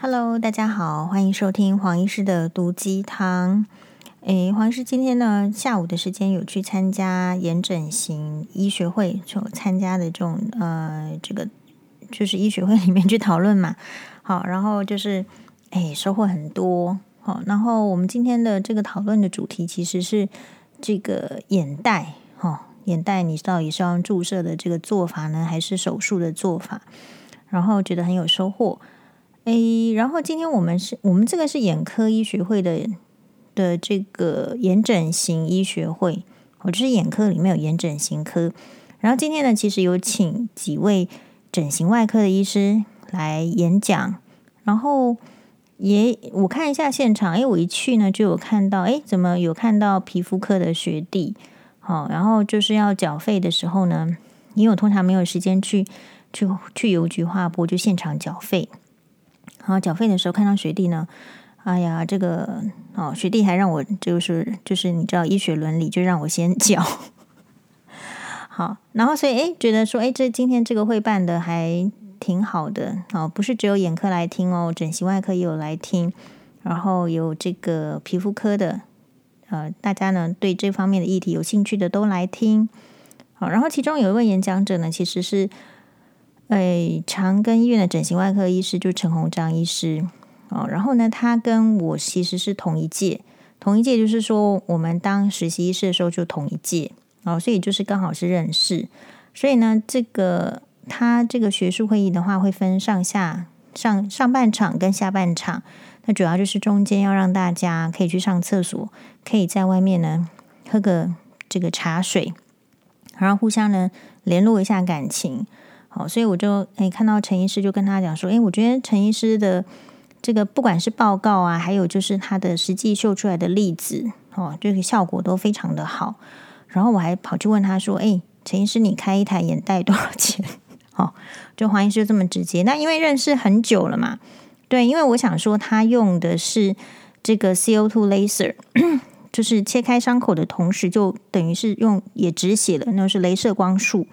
Hello，大家好，欢迎收听黄医师的毒鸡汤。诶，黄医师今天呢下午的时间有去参加眼整形医学会，就参加的这种呃这个就是医学会里面去讨论嘛。好，然后就是诶收获很多。好，然后我们今天的这个讨论的主题其实是这个眼袋。哈，眼袋你到底是要用注射的这个做法呢，还是手术的做法？然后觉得很有收获。诶，然后今天我们是我们这个是眼科医学会的的这个眼整形医学会，我就是眼科里面有眼整形科。然后今天呢，其实有请几位整形外科的医师来演讲。然后也我看一下现场，诶，我一去呢就有看到，诶，怎么有看到皮肤科的学弟？好，然后就是要缴费的时候呢，因为我通常没有时间去去去邮局划拨，就现场缴费。然后缴费的时候看到学弟呢，哎呀，这个哦，学弟还让我就是就是你知道医学伦理，就让我先缴。好，然后所以哎，觉得说哎，这今天这个会办的还挺好的哦，不是只有眼科来听哦，整形外科也有来听，然后有这个皮肤科的，呃，大家呢对这方面的议题有兴趣的都来听。好，然后其中有一位演讲者呢，其实是。哎，长庚医院的整形外科医师就陈鸿章医师哦，然后呢，他跟我其实是同一届，同一届就是说我们当实习医师的时候就同一届哦，所以就是刚好是认识。所以呢，这个他这个学术会议的话会分上下上上半场跟下半场，那主要就是中间要让大家可以去上厕所，可以在外面呢喝个这个茶水，然后互相呢联络一下感情。好，所以我就诶看到陈医师就跟他讲说，诶，我觉得陈医师的这个不管是报告啊，还有就是他的实际秀出来的例子，哦，这个效果都非常的好。然后我还跑去问他说，诶，陈医师，你开一台眼袋多少钱？哦，就黄医师就这么直接。那因为认识很久了嘛，对，因为我想说他用的是这个 CO2 laser，就是切开伤口的同时，就等于是用也止血了，那是镭射光束。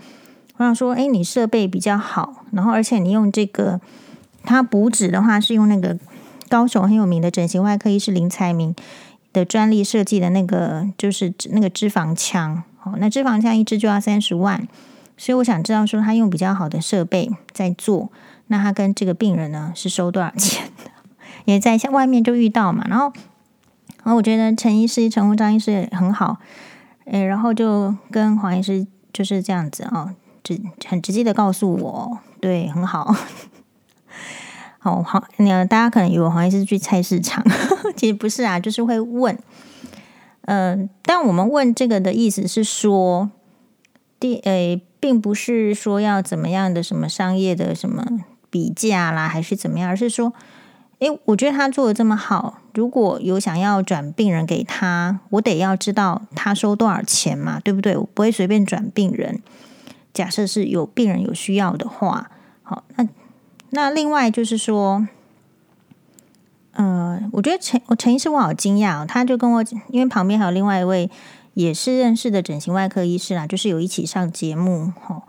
我想说，哎，你设备比较好，然后而且你用这个，他补脂的话是用那个高雄很有名的整形外科医师林才明的专利设计的那个，就是那个脂肪枪。哦，那脂肪枪一支就要三十万，所以我想知道说他用比较好的设备在做，那他跟这个病人呢是收多少钱？也在像外面就遇到嘛，然后，然后我觉得陈医师、陈鸿章医师很好，哎，然后就跟黄医师就是这样子。哦直很直接的告诉我，对，很好，好好，那大家可能以为黄医师去菜市场，其实不是啊，就是会问，嗯、但我们问这个的意思是说，第诶，并不是说要怎么样的什么商业的什么比价啦，还是怎么样，而是说，诶，我觉得他做的这么好，如果有想要转病人给他，我得要知道他收多少钱嘛，对不对？我不会随便转病人。假设是有病人有需要的话，好，那那另外就是说，呃，我觉得陈我陈医师我好惊讶哦，他就跟我，因为旁边还有另外一位也是认识的整形外科医师啦，就是有一起上节目，哈，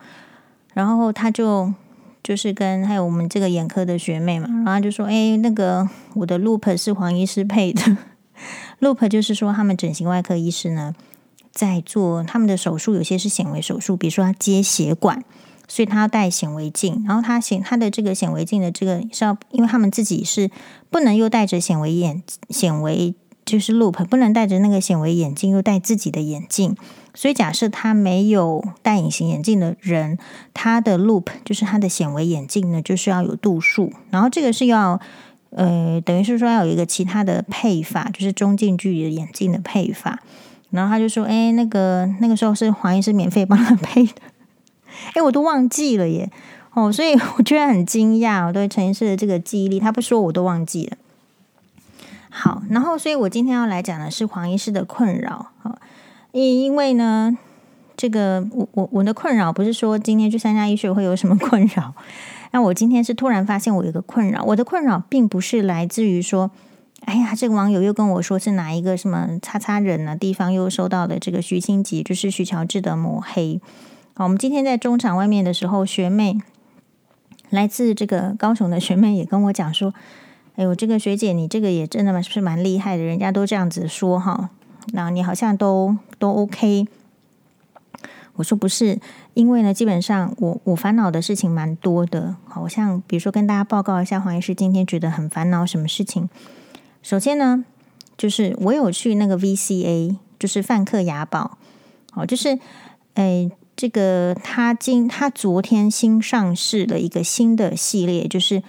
然后他就就是跟还有我们这个眼科的学妹嘛，然后就说，哎，那个我的 Loop 是黄医师配的，Loop 就是说他们整形外科医师呢。在做他们的手术，有些是显微手术，比如说他接血管，所以他要戴显微镜。然后他显他的这个显微镜的这个是要，因为他们自己是不能又戴着显微眼显微就是 loop，不能戴着那个显微眼镜又戴自己的眼镜。所以假设他没有戴隐形眼镜的人，他的 loop 就是他的显微眼镜呢，就是要有度数。然后这个是要呃，等于是说要有一个其他的配法，就是中近距离的眼镜的配法。然后他就说：“哎，那个那个时候是黄医师免费帮他配的，哎，我都忘记了耶。哦，所以我居然很惊讶，我对陈医师的这个记忆力，他不说我都忘记了。好，然后所以我今天要来讲的是黄医师的困扰。好，因因为呢，这个我我我的困扰不是说今天去参加医学会有什么困扰，那我今天是突然发现我有一个困扰，我的困扰并不是来自于说。”哎呀，这个网友又跟我说是哪一个什么叉叉人呢？地方又收到了这个徐清吉，就是徐乔治的抹黑。好，我们今天在中场外面的时候，学妹来自这个高雄的学妹也跟我讲说：“哎，我这个学姐，你这个也真的蛮是蛮厉害的，人家都这样子说哈，那你好像都都 OK。我说不是，因为呢，基本上我我烦恼的事情蛮多的。好像比如说跟大家报告一下，黄医师今天觉得很烦恼什么事情。首先呢，就是我有去那个 VCA，就是梵克雅宝，哦，就是诶，这个他今他昨天新上市了一个新的系列，就是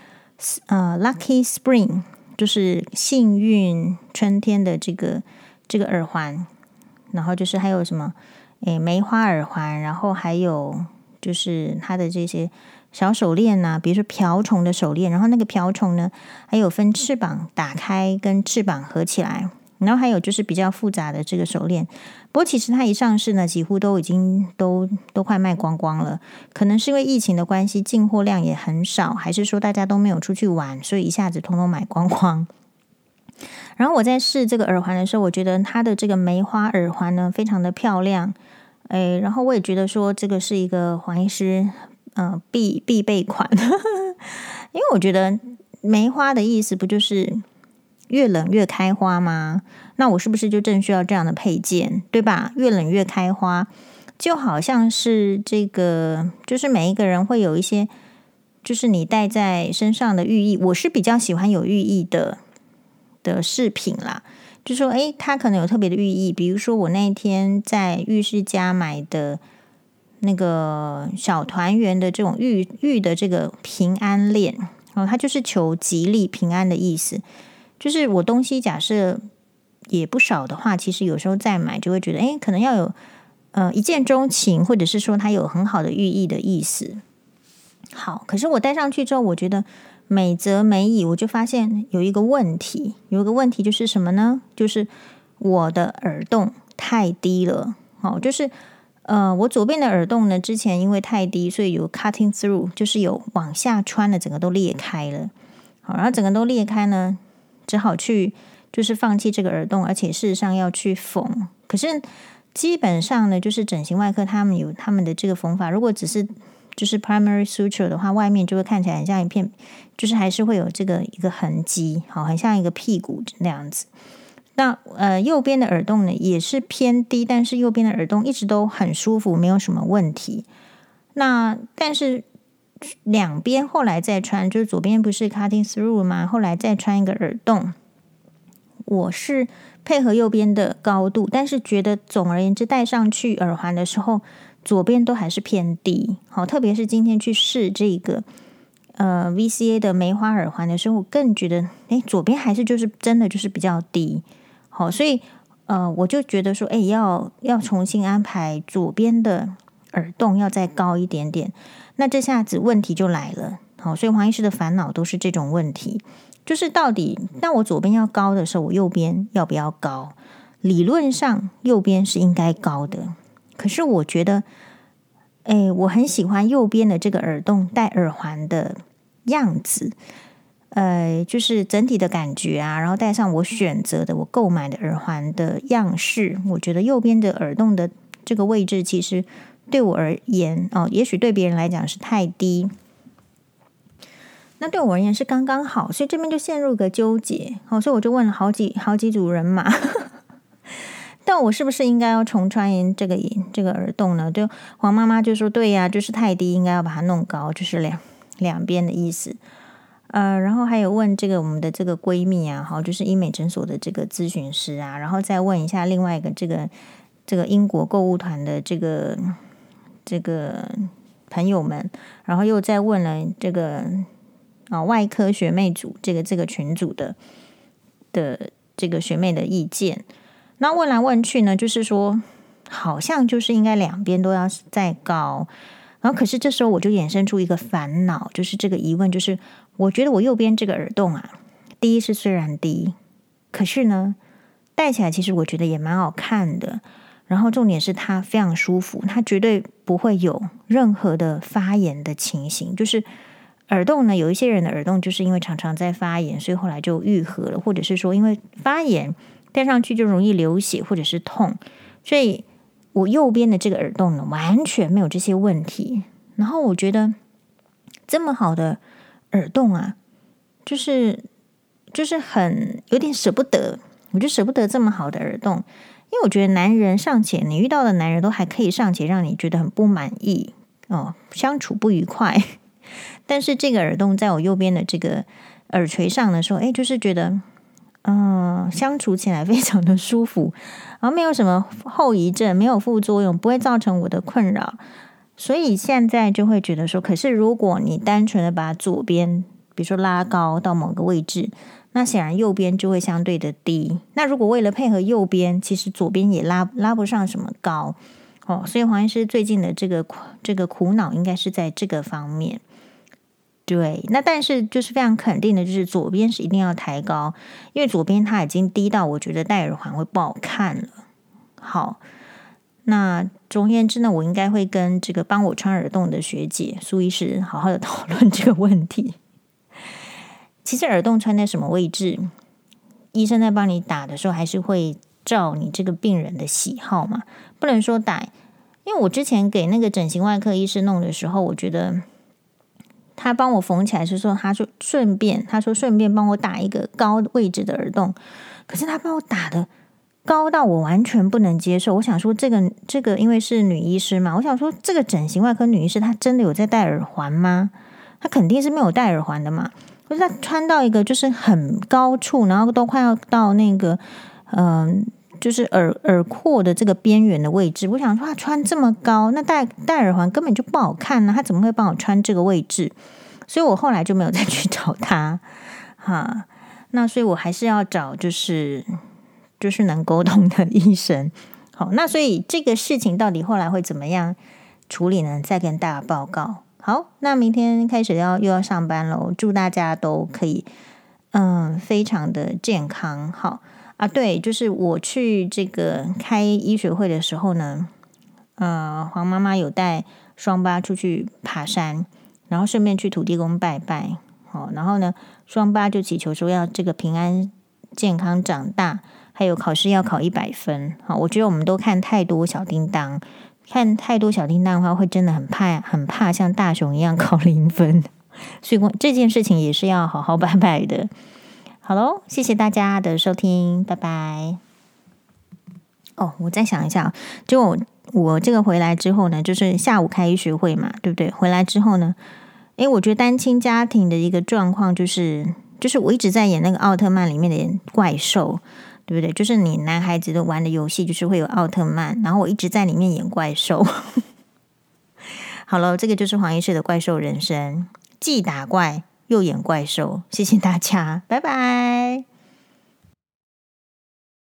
呃 Lucky Spring，就是幸运春天的这个这个耳环，然后就是还有什么？诶，梅花耳环，然后还有就是它的这些小手链呐，比如说瓢虫的手链，然后那个瓢虫呢，还有分翅膀打开跟翅膀合起来，然后还有就是比较复杂的这个手链。不过其实它一上市呢，几乎都已经都都快卖光光了，可能是因为疫情的关系，进货量也很少，还是说大家都没有出去玩，所以一下子通通买光光。然后我在试这个耳环的时候，我觉得它的这个梅花耳环呢，非常的漂亮，诶，然后我也觉得说这个是一个黄医师呃必必备款，因为我觉得梅花的意思不就是越冷越开花吗？那我是不是就正需要这样的配件，对吧？越冷越开花，就好像是这个，就是每一个人会有一些，就是你戴在身上的寓意，我是比较喜欢有寓意的。的饰品啦，就说诶，它可能有特别的寓意，比如说我那天在玉饰家买的那个小团圆的这种玉玉的这个平安链哦，它就是求吉利平安的意思。就是我东西假设也不少的话，其实有时候再买就会觉得诶，可能要有呃一见钟情，或者是说它有很好的寓意的意思。好，可是我戴上去之后，我觉得。美则美矣，我就发现有一个问题，有一个问题就是什么呢？就是我的耳洞太低了。哦，就是呃，我左边的耳洞呢，之前因为太低，所以有 cutting through，就是有往下穿的，整个都裂开了。好，然后整个都裂开呢，只好去就是放弃这个耳洞，而且事实上要去缝。可是基本上呢，就是整形外科他们有他们的这个缝法，如果只是。就是 primary suture 的话，外面就会看起来很像一片，就是还是会有这个一个痕迹，好，很像一个屁股那样子。那呃，右边的耳洞呢也是偏低，但是右边的耳洞一直都很舒服，没有什么问题。那但是两边后来再穿，就是左边不是 cutting through 吗？后来再穿一个耳洞，我是配合右边的高度，但是觉得总而言之戴上去耳环的时候。左边都还是偏低，好，特别是今天去试这个呃 VCA 的梅花耳环的时候，我更觉得，诶，左边还是就是真的就是比较低，好，所以呃，我就觉得说，诶，要要重新安排左边的耳洞要再高一点点，那这下子问题就来了，好，所以黄医师的烦恼都是这种问题，就是到底，那我左边要高的时候，我右边要不要高？理论上右边是应该高的。可是我觉得，哎，我很喜欢右边的这个耳洞戴耳环的样子，呃，就是整体的感觉啊，然后戴上我选择的、我购买的耳环的样式，我觉得右边的耳洞的这个位置，其实对我而言，哦，也许对别人来讲是太低，那对我而言是刚刚好，所以这边就陷入个纠结，哦，所以我就问了好几好几组人马。但我是不是应该要重穿这个这个耳洞呢？就，黄妈妈就说：“对呀，就是太低，应该要把它弄高，就是两两边的意思。”呃，然后还有问这个我们的这个闺蜜啊，好，就是医美诊所的这个咨询师啊，然后再问一下另外一个这个这个英国购物团的这个这个朋友们，然后又再问了这个啊外科学妹组这个这个群组的的这个学妹的意见。那问来问去呢，就是说，好像就是应该两边都要再高，然后可是这时候我就衍生出一个烦恼，就是这个疑问，就是我觉得我右边这个耳洞啊，第一是虽然低，可是呢，戴起来其实我觉得也蛮好看的，然后重点是它非常舒服，它绝对不会有任何的发炎的情形，就是耳洞呢，有一些人的耳洞就是因为常常在发炎，所以后来就愈合了，或者是说因为发炎。戴上去就容易流血或者是痛，所以我右边的这个耳洞呢，完全没有这些问题。然后我觉得这么好的耳洞啊，就是就是很有点舍不得，我就舍不得这么好的耳洞，因为我觉得男人尚且，你遇到的男人都还可以尚且让你觉得很不满意哦，相处不愉快，但是这个耳洞在我右边的这个耳垂上的时候，哎，就是觉得。嗯，相处起来非常的舒服，然后没有什么后遗症，没有副作用，不会造成我的困扰，所以现在就会觉得说，可是如果你单纯的把左边，比如说拉高到某个位置，那显然右边就会相对的低。那如果为了配合右边，其实左边也拉拉不上什么高哦，所以黄医师最近的这个这个苦恼应该是在这个方面。对，那但是就是非常肯定的，就是左边是一定要抬高，因为左边它已经低到我觉得戴耳环会不好看了。好，那总而言之呢，我应该会跟这个帮我穿耳洞的学姐苏医师好好的 讨论这个问题。其实耳洞穿在什么位置，医生在帮你打的时候，还是会照你这个病人的喜好嘛，不能说打。因为我之前给那个整形外科医师弄的时候，我觉得。他帮我缝起来是说，他说顺便，他说顺便帮我打一个高位置的耳洞，可是他帮我打的高到我完全不能接受。我想说，这个这个因为是女医师嘛，我想说，这个整形外科女医师她真的有在戴耳环吗？她肯定是没有戴耳环的嘛。可是她穿到一个就是很高处，然后都快要到那个嗯。就是耳耳廓的这个边缘的位置，我想说她穿这么高，那戴戴耳环根本就不好看呢，她怎么会帮我穿这个位置？所以我后来就没有再去找她，哈，那所以我还是要找就是就是能沟通的医生。好，那所以这个事情到底后来会怎么样处理呢？再跟大家报告。好，那明天开始要又要上班了，祝大家都可以嗯非常的健康。好。啊，对，就是我去这个开医学会的时候呢，呃，黄妈妈有带双八出去爬山，然后顺便去土地公拜拜，好，然后呢，双八就祈求说要这个平安健康长大，还有考试要考一百分，好，我觉得我们都看太多小叮当，看太多小叮当的话，会真的很怕，很怕像大雄一样考零分，所以这件事情也是要好好拜拜的。好喽，谢谢大家的收听，拜拜。哦，我再想一下，就我，我这个回来之后呢，就是下午开医学会嘛，对不对？回来之后呢，诶，我觉得单亲家庭的一个状况就是，就是我一直在演那个奥特曼里面的怪兽，对不对？就是你男孩子都玩的游戏，就是会有奥特曼，然后我一直在里面演怪兽。好了，这个就是黄医师的怪兽人生，既打怪。又演怪兽，谢谢大家，拜拜。